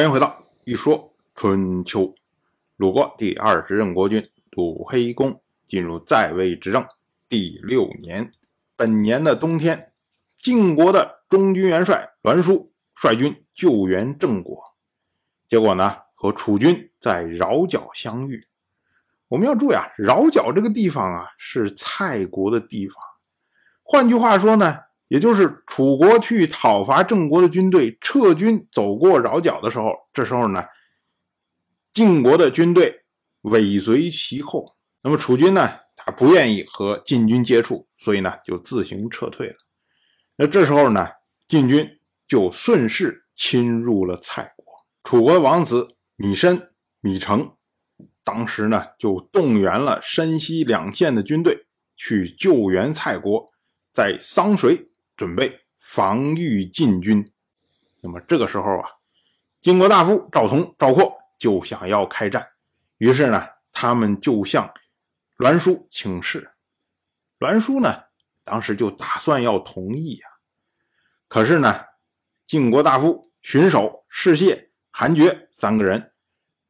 欢迎回到一说春秋。鲁国第二十任国君鲁黑公进入在位执政第六年，本年的冬天，晋国的中军元帅栾书率军救援郑国，结果呢，和楚军在饶角相遇。我们要注意啊，饶角这个地方啊，是蔡国的地方。换句话说呢。也就是楚国去讨伐郑国的军队撤军走过饶角的时候，这时候呢，晋国的军队尾随其后。那么楚军呢，他不愿意和晋军接触，所以呢，就自行撤退了。那这时候呢，晋军就顺势侵入了蔡国。楚国王子米申、米成，当时呢，就动员了山西两县的军队去救援蔡国，在桑水。准备防御晋军，那么这个时候啊，晋国大夫赵同、赵括就想要开战，于是呢，他们就向栾书请示。栾书呢，当时就打算要同意呀，可是呢，晋国大夫荀守、士燮、韩厥三个人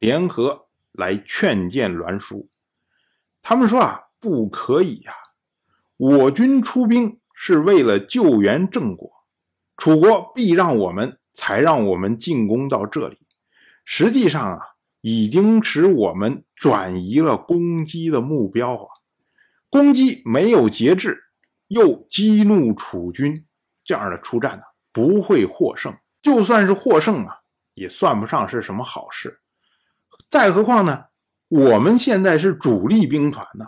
联合来劝谏栾书，他们说啊，不可以呀，我军出兵。是为了救援郑国，楚国避让我们，才让我们进攻到这里。实际上啊，已经使我们转移了攻击的目标啊，攻击没有节制，又激怒楚军，这样的出战呢，不会获胜。就算是获胜啊，也算不上是什么好事。再何况呢，我们现在是主力兵团呢，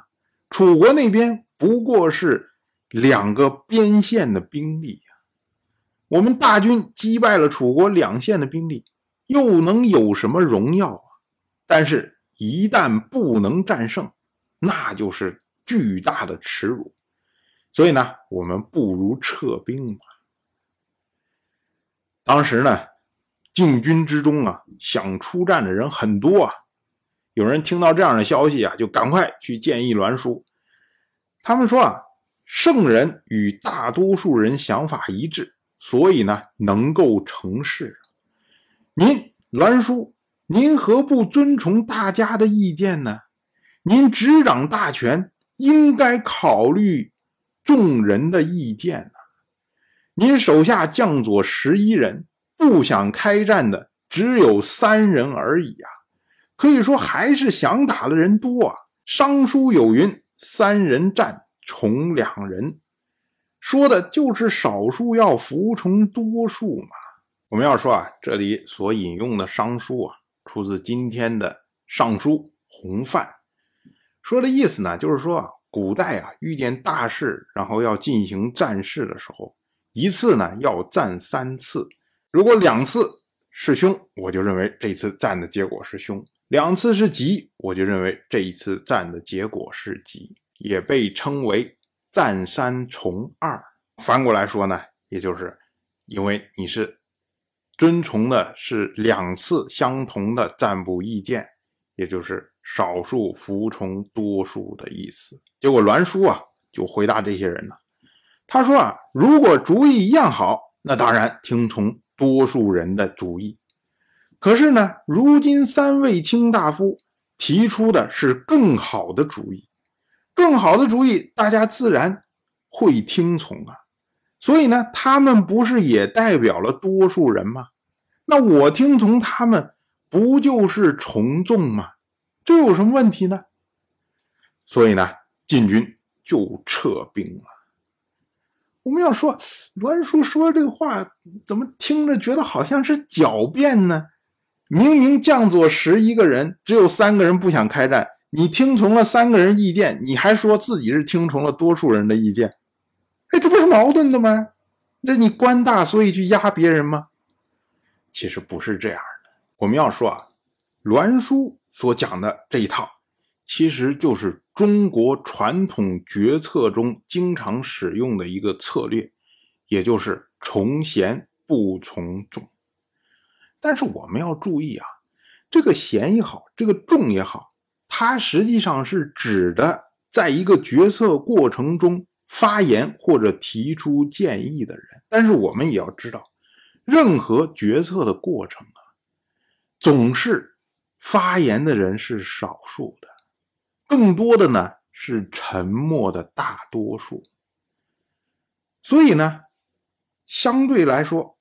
楚国那边不过是。两个边线的兵力呀，我们大军击败了楚国两线的兵力，又能有什么荣耀啊？但是，一旦不能战胜，那就是巨大的耻辱。所以呢，我们不如撤兵吧。当时呢，进军之中啊，想出战的人很多啊。有人听到这样的消息啊，就赶快去建议栾书。他们说啊。圣人与大多数人想法一致，所以呢能够成事。您栾书，您何不遵从大家的意见呢？您执掌大权，应该考虑众人的意见呢。您手下将佐十一人，不想开战的只有三人而已啊！可以说还是想打的人多啊。商书有云：“三人战。”从两人说的就是少数要服从多数嘛。我们要说啊，这里所引用的商书啊，出自今天的《尚书·洪范》，说的意思呢，就是说啊，古代啊，遇见大事，然后要进行战事的时候，一次呢要战三次，如果两次是凶，我就认为这次战的结果是凶；两次是吉，我就认为这一次战的结果是吉。也被称为战三从二，反过来说呢，也就是因为你是遵从的是两次相同的占卜意见，也就是少数服从多数的意思。结果栾书啊就回答这些人呢，他说啊，如果主意一样好，那当然听从多数人的主意。可是呢，如今三位卿大夫提出的是更好的主意。更好的主意，大家自然会听从啊。所以呢，他们不是也代表了多数人吗？那我听从他们，不就是从众吗？这有什么问题呢？所以呢，晋军就撤兵了。我们要说，栾书说这个话，怎么听着觉得好像是狡辩呢？明明将佐十一个人，只有三个人不想开战。你听从了三个人意见，你还说自己是听从了多数人的意见，哎，这不是矛盾的吗？这你官大所以去压别人吗？其实不是这样的。我们要说啊，栾书所讲的这一套，其实就是中国传统决策中经常使用的一个策略，也就是从贤不从众。但是我们要注意啊，这个贤也好，这个众也好。它实际上是指的，在一个决策过程中发言或者提出建议的人。但是我们也要知道，任何决策的过程啊，总是发言的人是少数的，更多的呢是沉默的大多数。所以呢，相对来说，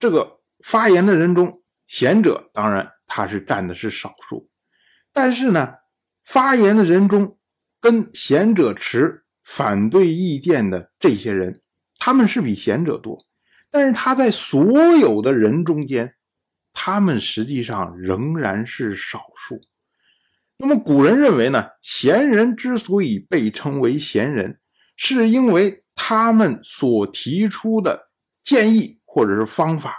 这个发言的人中，贤者当然他是占的是少数，但是呢，发言的人中跟贤者持反对意见的这些人，他们是比贤者多，但是他在所有的人中间，他们实际上仍然是少数。那么古人认为呢，贤人之所以被称为贤人，是因为。他们所提出的建议或者是方法，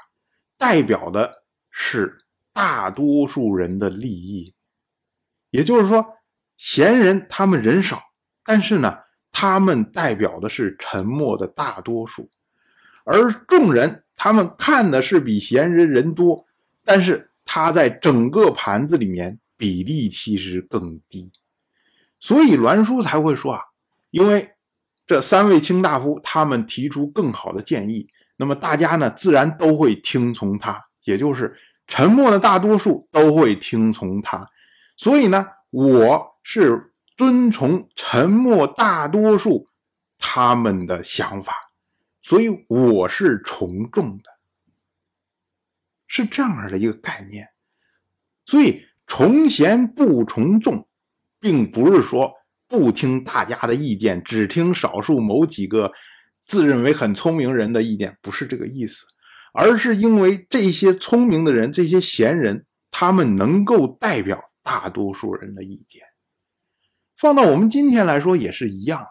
代表的是大多数人的利益。也就是说，贤人他们人少，但是呢，他们代表的是沉默的大多数；而众人他们看的是比贤人人多，但是他在整个盘子里面比例其实更低。所以栾书才会说啊，因为。这三位卿大夫，他们提出更好的建议，那么大家呢，自然都会听从他，也就是沉默的大多数都会听从他。所以呢，我是遵从沉默大多数他们的想法，所以我是从众的，是这样的一个概念。所以从贤不从众，并不是说。不听大家的意见，只听少数某几个自认为很聪明人的意见，不是这个意思，而是因为这些聪明的人、这些贤人，他们能够代表大多数人的意见。放到我们今天来说也是一样啊。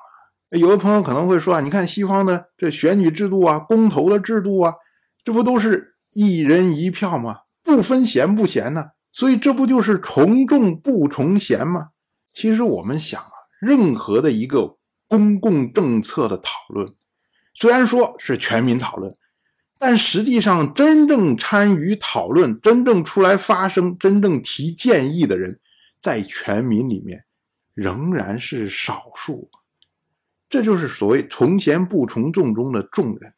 有的朋友可能会说啊，你看西方的这选举制度啊、公投的制度啊，这不都是一人一票吗？不分贤不贤呢？所以这不就是从众不从贤吗？其实我们想啊。任何的一个公共政策的讨论，虽然说是全民讨论，但实际上真正参与讨论、真正出来发声、真正提建议的人，在全民里面仍然是少数。这就是所谓“从贤不从众”中的众人，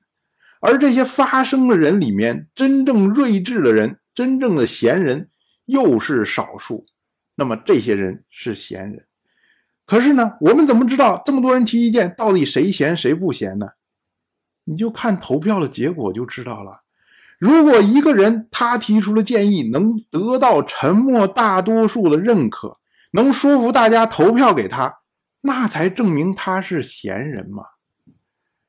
而这些发声的人里面，真正睿智的人、真正的贤人又是少数。那么这些人是贤人。可是呢，我们怎么知道这么多人提意见，到底谁贤谁不贤呢？你就看投票的结果就知道了。如果一个人他提出的建议能得到沉默大多数的认可，能说服大家投票给他，那才证明他是贤人嘛。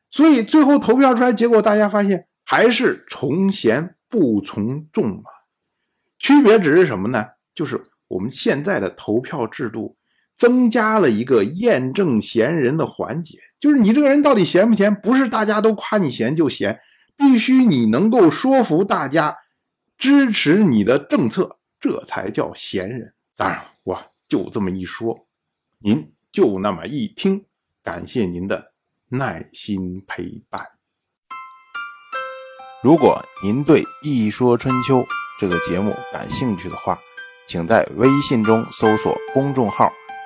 所以最后投票出来结果，大家发现还是从贤不从众嘛。区别只是什么呢？就是我们现在的投票制度。增加了一个验证贤人的环节，就是你这个人到底贤不贤，不是大家都夸你贤就贤，必须你能够说服大家支持你的政策，这才叫贤人。当然，我就这么一说，您就那么一听，感谢您的耐心陪伴。如果您对《一说春秋》这个节目感兴趣的话，请在微信中搜索公众号。